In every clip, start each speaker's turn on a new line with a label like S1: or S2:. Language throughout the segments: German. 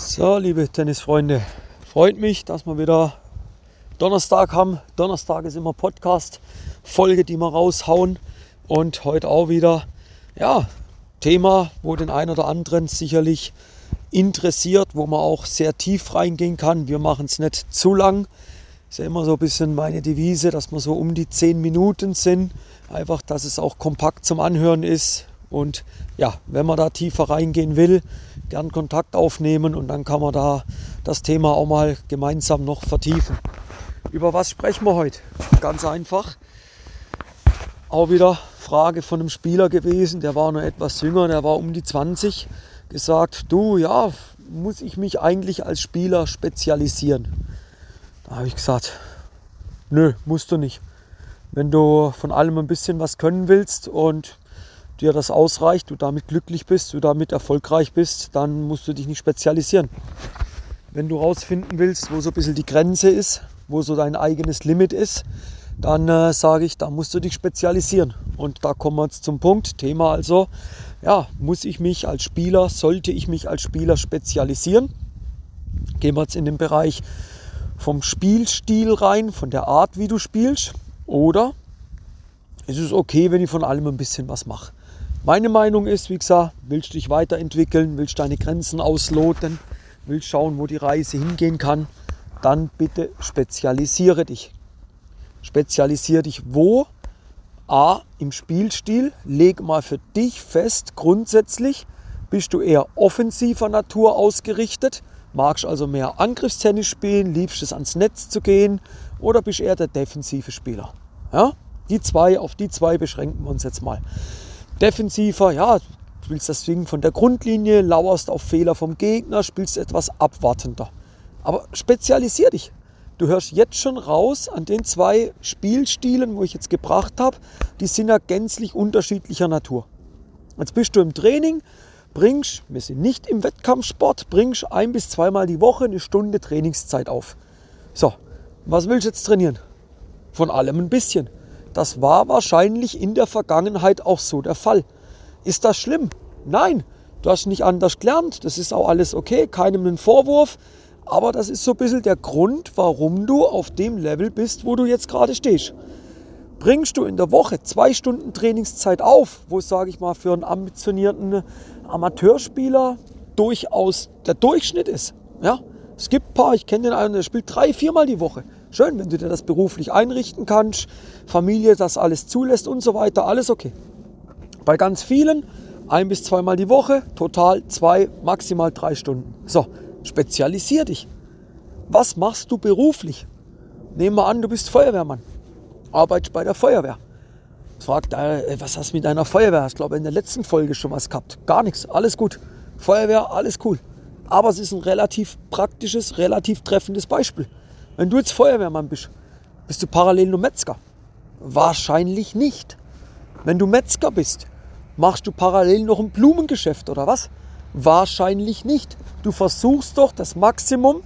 S1: So, liebe Tennisfreunde, freut mich, dass wir wieder Donnerstag haben. Donnerstag ist immer Podcast-Folge, die wir raushauen. Und heute auch wieder, ja, Thema, wo den einen oder anderen sicherlich interessiert, wo man auch sehr tief reingehen kann. Wir machen es nicht zu lang. Ist ja immer so ein bisschen meine Devise, dass wir so um die 10 Minuten sind. Einfach, dass es auch kompakt zum Anhören ist. Und ja, wenn man da tiefer reingehen will, gern Kontakt aufnehmen und dann kann man da das Thema auch mal gemeinsam noch vertiefen. Über was sprechen wir heute? Ganz einfach. Auch wieder Frage von einem Spieler gewesen, der war noch etwas jünger, der war um die 20, gesagt, du, ja, muss ich mich eigentlich als Spieler spezialisieren? Da habe ich gesagt, nö, musst du nicht. Wenn du von allem ein bisschen was können willst und dir das ausreicht, du damit glücklich bist, du damit erfolgreich bist, dann musst du dich nicht spezialisieren. Wenn du herausfinden willst, wo so ein bisschen die Grenze ist, wo so dein eigenes Limit ist, dann äh, sage ich, da musst du dich spezialisieren. Und da kommen wir jetzt zum Punkt. Thema also, ja, muss ich mich als Spieler, sollte ich mich als Spieler spezialisieren? Gehen wir jetzt in den Bereich vom Spielstil rein, von der Art, wie du spielst. Oder ist es okay, wenn ich von allem ein bisschen was mache? Meine Meinung ist, wie gesagt, willst du dich weiterentwickeln, willst deine Grenzen ausloten, willst schauen, wo die Reise hingehen kann, dann bitte spezialisiere dich. Spezialisiere dich wo? A, im Spielstil. Leg mal für dich fest, grundsätzlich bist du eher offensiver Natur ausgerichtet. Magst also mehr Angriffstennis spielen, liebst es ans Netz zu gehen oder bist eher der defensive Spieler? Ja? Die zwei, auf die zwei beschränken wir uns jetzt mal defensiver, ja, das Swing von der Grundlinie, lauerst auf Fehler vom Gegner, spielst etwas abwartender. Aber spezialisier dich. Du hörst jetzt schon raus an den zwei Spielstilen, wo ich jetzt gebracht habe, die sind ja gänzlich unterschiedlicher Natur. Jetzt bist du im Training, bringst, wir sind nicht im Wettkampfsport, bringst ein bis zweimal die Woche eine Stunde Trainingszeit auf. So, was willst du jetzt trainieren? Von allem ein bisschen. Das war wahrscheinlich in der Vergangenheit auch so der Fall. Ist das schlimm? Nein, du hast nicht anders gelernt, das ist auch alles okay, keinem einen Vorwurf, aber das ist so ein bisschen der Grund, warum du auf dem Level bist, wo du jetzt gerade stehst. Bringst du in der Woche zwei Stunden Trainingszeit auf, wo, sage ich mal, für einen ambitionierten Amateurspieler durchaus der Durchschnitt ist. Ja? Es gibt ein paar, ich kenne den einen, der spielt drei, viermal die Woche. Schön, wenn du dir das beruflich einrichten kannst, Familie das alles zulässt und so weiter, alles okay. Bei ganz vielen ein bis zweimal die Woche, total zwei, maximal drei Stunden. So, spezialisier dich. Was machst du beruflich? Nehmen wir an, du bist Feuerwehrmann, arbeitest bei der Feuerwehr. Fragt, äh, was hast du mit deiner Feuerwehr? Ich glaube, in der letzten Folge schon was gehabt. Gar nichts, alles gut. Feuerwehr, alles cool. Aber es ist ein relativ praktisches, relativ treffendes Beispiel. Wenn du jetzt Feuerwehrmann bist, bist du parallel nur Metzger? Wahrscheinlich nicht. Wenn du Metzger bist, machst du parallel noch ein Blumengeschäft oder was? Wahrscheinlich nicht. Du versuchst doch das Maximum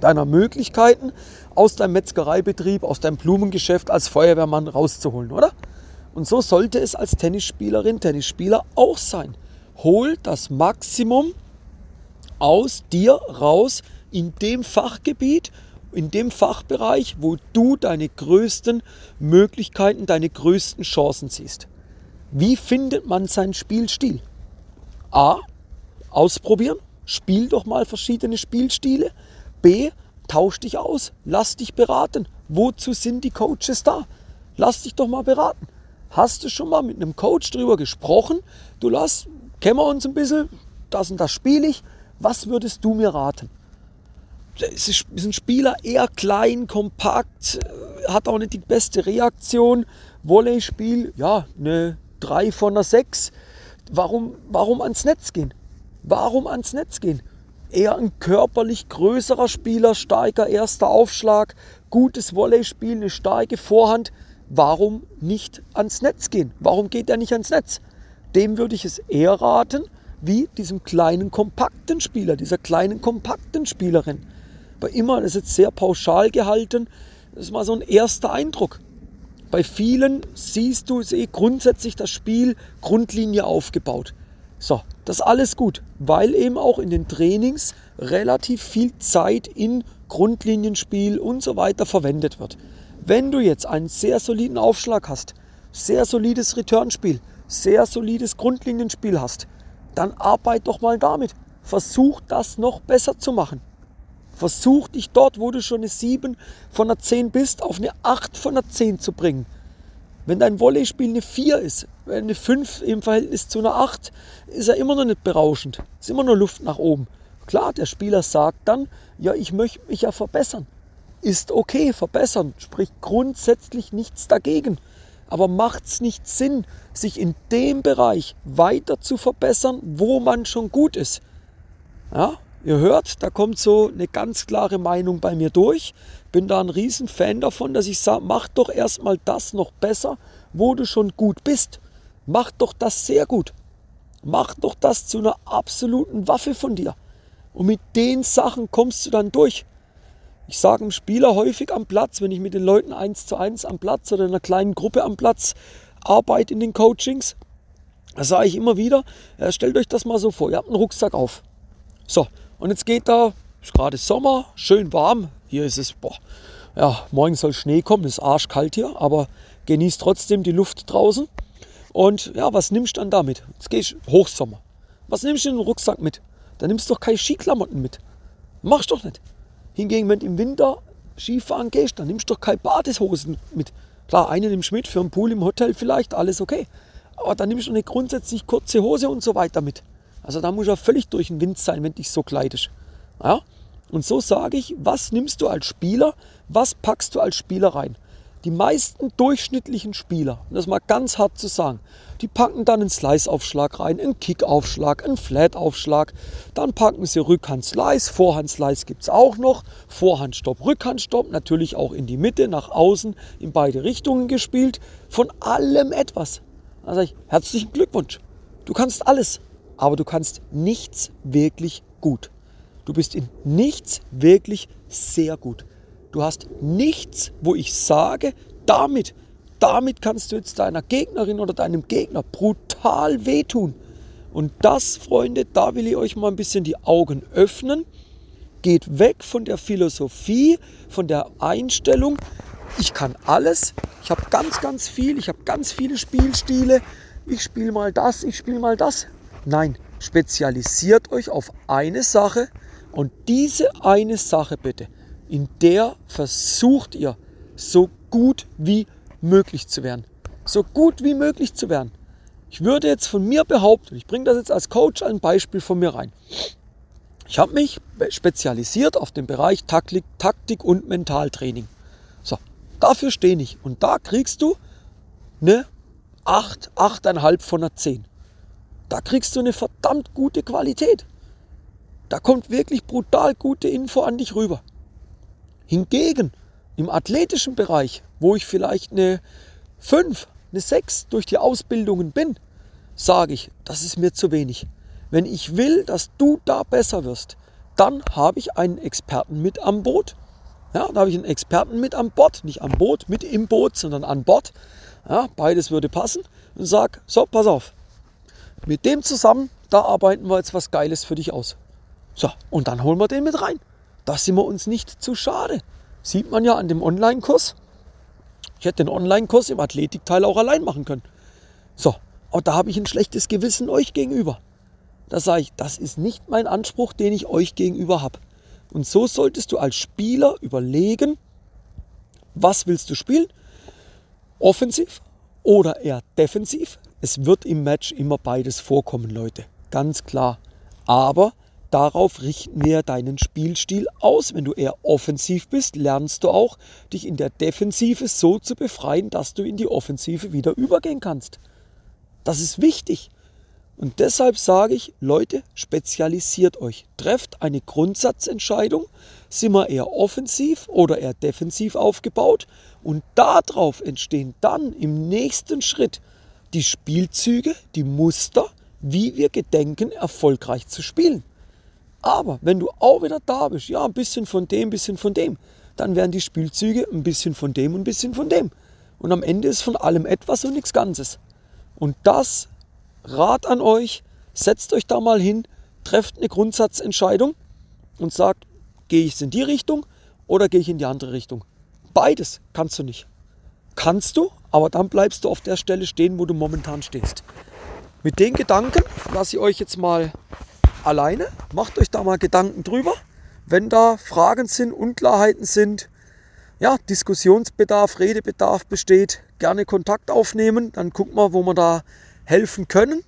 S1: deiner Möglichkeiten aus deinem Metzgereibetrieb, aus deinem Blumengeschäft als Feuerwehrmann rauszuholen, oder? Und so sollte es als Tennisspielerin, Tennisspieler auch sein. Hol das Maximum aus dir raus in dem Fachgebiet, in dem Fachbereich, wo du deine größten Möglichkeiten, deine größten Chancen siehst. Wie findet man seinen Spielstil? A. Ausprobieren. Spiel doch mal verschiedene Spielstile. B. Tausch dich aus. Lass dich beraten. Wozu sind die Coaches da? Lass dich doch mal beraten. Hast du schon mal mit einem Coach darüber gesprochen? Du lass, kennen wir uns ein bisschen, das und das spiele ich. Was würdest du mir raten? Ist ein Spieler eher klein, kompakt, äh, hat auch nicht die beste Reaktion. Volleyspiel, ja, eine 3 von einer 6. Warum, warum ans Netz gehen? Warum ans Netz gehen? Eher ein körperlich größerer Spieler, starker erster Aufschlag, gutes Volleyspiel, eine starke Vorhand. Warum nicht ans Netz gehen? Warum geht er nicht ans Netz? Dem würde ich es eher raten, wie diesem kleinen, kompakten Spieler, dieser kleinen, kompakten Spielerin bei immer, das ist jetzt sehr pauschal gehalten, das ist mal so ein erster Eindruck. Bei vielen siehst du, sehe grundsätzlich das Spiel Grundlinie aufgebaut. So, das ist alles gut, weil eben auch in den Trainings relativ viel Zeit in Grundlinienspiel und so weiter verwendet wird. Wenn du jetzt einen sehr soliden Aufschlag hast, sehr solides Returnspiel, sehr solides Grundlinienspiel hast, dann arbeit doch mal damit. Versuch das noch besser zu machen. Versuch dich dort, wo du schon eine 7 von einer 10 bist, auf eine 8 von einer 10 zu bringen. Wenn dein Volleyspiel eine 4 ist, eine 5 im Verhältnis zu einer 8, ist er immer noch nicht berauschend. Ist immer noch Luft nach oben. Klar, der Spieler sagt dann, ja, ich möchte mich ja verbessern. Ist okay, verbessern, spricht grundsätzlich nichts dagegen. Aber macht es nicht Sinn, sich in dem Bereich weiter zu verbessern, wo man schon gut ist? Ja, ihr hört, da kommt so eine ganz klare Meinung bei mir durch. Bin da ein Riesenfan davon, dass ich sage, mach doch erstmal das noch besser, wo du schon gut bist. Mach doch das sehr gut. Mach doch das zu einer absoluten Waffe von dir. Und mit den Sachen kommst du dann durch. Ich sage dem Spieler häufig am Platz, wenn ich mit den Leuten eins zu eins am Platz oder in einer kleinen Gruppe am Platz arbeite in den Coachings, da sage ich immer wieder, ja, stellt euch das mal so vor, ihr habt einen Rucksack auf. So, und jetzt geht da, ist gerade Sommer, schön warm, hier ist es, boah, ja, morgen soll Schnee kommen, ist arschkalt hier, aber genießt trotzdem die Luft draußen. Und ja, was nimmst du dann damit? Jetzt gehst du Hochsommer. Was nimmst du in den Rucksack mit? Da nimmst du doch keine Skiklamotten mit. Machst doch nicht. Hingegen, wenn du im Winter Skifahren gehst, dann nimmst du doch keine Badehosen mit. Klar, eine nimmst du mit für einen Pool im Hotel vielleicht, alles okay. Aber dann nimmst du eine grundsätzlich kurze Hose und so weiter mit. Also da muss ja völlig durch den Wind sein, wenn dich so kleidest. Ja? Und so sage ich, was nimmst du als Spieler, was packst du als Spieler rein? Die meisten durchschnittlichen Spieler, um das mal ganz hart zu sagen, die packen dann einen Slice-Aufschlag rein, einen Kick-Aufschlag, einen Flat-Aufschlag. Dann packen sie Rückhand-Slice, Vorhand-Slice gibt es auch noch. Vorhand-Stopp, Rückhand-Stopp, natürlich auch in die Mitte, nach außen, in beide Richtungen gespielt. Von allem etwas. Da sage ich, herzlichen Glückwunsch. Du kannst alles, aber du kannst nichts wirklich gut. Du bist in nichts wirklich sehr gut. Du hast nichts, wo ich sage, damit, damit kannst du jetzt deiner Gegnerin oder deinem Gegner brutal wehtun. Und das, Freunde, da will ich euch mal ein bisschen die Augen öffnen. Geht weg von der Philosophie, von der Einstellung, ich kann alles, ich habe ganz, ganz viel, ich habe ganz viele Spielstile, ich spiele mal das, ich spiele mal das. Nein, spezialisiert euch auf eine Sache und diese eine Sache bitte in der versucht ihr so gut wie möglich zu werden. So gut wie möglich zu werden. Ich würde jetzt von mir behaupten, ich bringe das jetzt als Coach ein Beispiel von mir rein. Ich habe mich spezialisiert auf den Bereich Taktik, Taktik und Mentaltraining. So, dafür stehe ich. Und da kriegst du eine 8, 8,5 von einer 10. Da kriegst du eine verdammt gute Qualität. Da kommt wirklich brutal gute Info an dich rüber. Hingegen im athletischen Bereich, wo ich vielleicht eine 5, eine 6 durch die Ausbildungen bin, sage ich, das ist mir zu wenig. Wenn ich will, dass du da besser wirst, dann habe ich einen Experten mit am Boot. Ja, da habe ich einen Experten mit am Bord, nicht am Boot, mit im Boot, sondern an Bord. Ja, beides würde passen und sage, so, pass auf. Mit dem zusammen, da arbeiten wir jetzt was Geiles für dich aus. So, und dann holen wir den mit rein. Da sind wir uns nicht zu schade. Sieht man ja an dem Online-Kurs. Ich hätte den Online-Kurs im Athletikteil auch allein machen können. So, und da habe ich ein schlechtes Gewissen euch gegenüber. Da sage ich, das ist nicht mein Anspruch, den ich euch gegenüber habe. Und so solltest du als Spieler überlegen, was willst du spielen? Offensiv oder eher defensiv? Es wird im Match immer beides vorkommen, Leute. Ganz klar. Aber Darauf richten wir deinen Spielstil aus. Wenn du eher offensiv bist, lernst du auch, dich in der Defensive so zu befreien, dass du in die Offensive wieder übergehen kannst. Das ist wichtig. Und deshalb sage ich, Leute, spezialisiert euch. Trefft eine Grundsatzentscheidung. Sind wir eher offensiv oder eher defensiv aufgebaut? Und darauf entstehen dann im nächsten Schritt die Spielzüge, die Muster, wie wir gedenken, erfolgreich zu spielen. Aber wenn du auch wieder da bist, ja, ein bisschen von dem, ein bisschen von dem, dann werden die Spielzüge ein bisschen von dem und ein bisschen von dem. Und am Ende ist von allem etwas und nichts Ganzes. Und das Rat an euch, setzt euch da mal hin, trefft eine Grundsatzentscheidung und sagt, gehe ich in die Richtung oder gehe ich in die andere Richtung. Beides kannst du nicht. Kannst du, aber dann bleibst du auf der Stelle stehen, wo du momentan stehst. Mit den Gedanken lasse ich euch jetzt mal alleine. Macht euch da mal Gedanken drüber. Wenn da Fragen sind, Unklarheiten sind, ja, Diskussionsbedarf, Redebedarf besteht, gerne Kontakt aufnehmen. Dann gucken wir, wo wir da helfen können.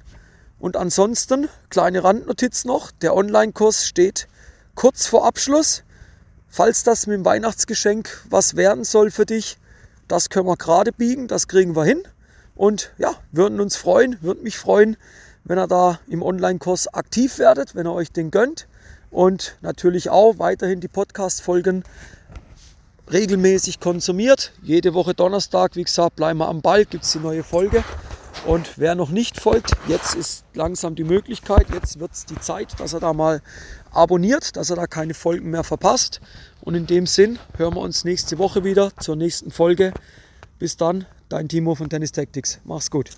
S1: Und ansonsten, kleine Randnotiz noch, der Online-Kurs steht kurz vor Abschluss. Falls das mit dem Weihnachtsgeschenk was werden soll für dich, das können wir gerade biegen, das kriegen wir hin. Und ja, würden uns freuen, würden mich freuen, wenn ihr da im Online-Kurs aktiv werdet, wenn ihr euch den gönnt. Und natürlich auch weiterhin die Podcast-Folgen regelmäßig konsumiert. Jede Woche Donnerstag, wie gesagt, bleiben wir am Ball, gibt es die neue Folge. Und wer noch nicht folgt, jetzt ist langsam die Möglichkeit, jetzt wird es die Zeit, dass er da mal abonniert, dass er da keine Folgen mehr verpasst. Und in dem Sinn hören wir uns nächste Woche wieder zur nächsten Folge. Bis dann, dein Timo von Tennis Tactics. Mach's gut.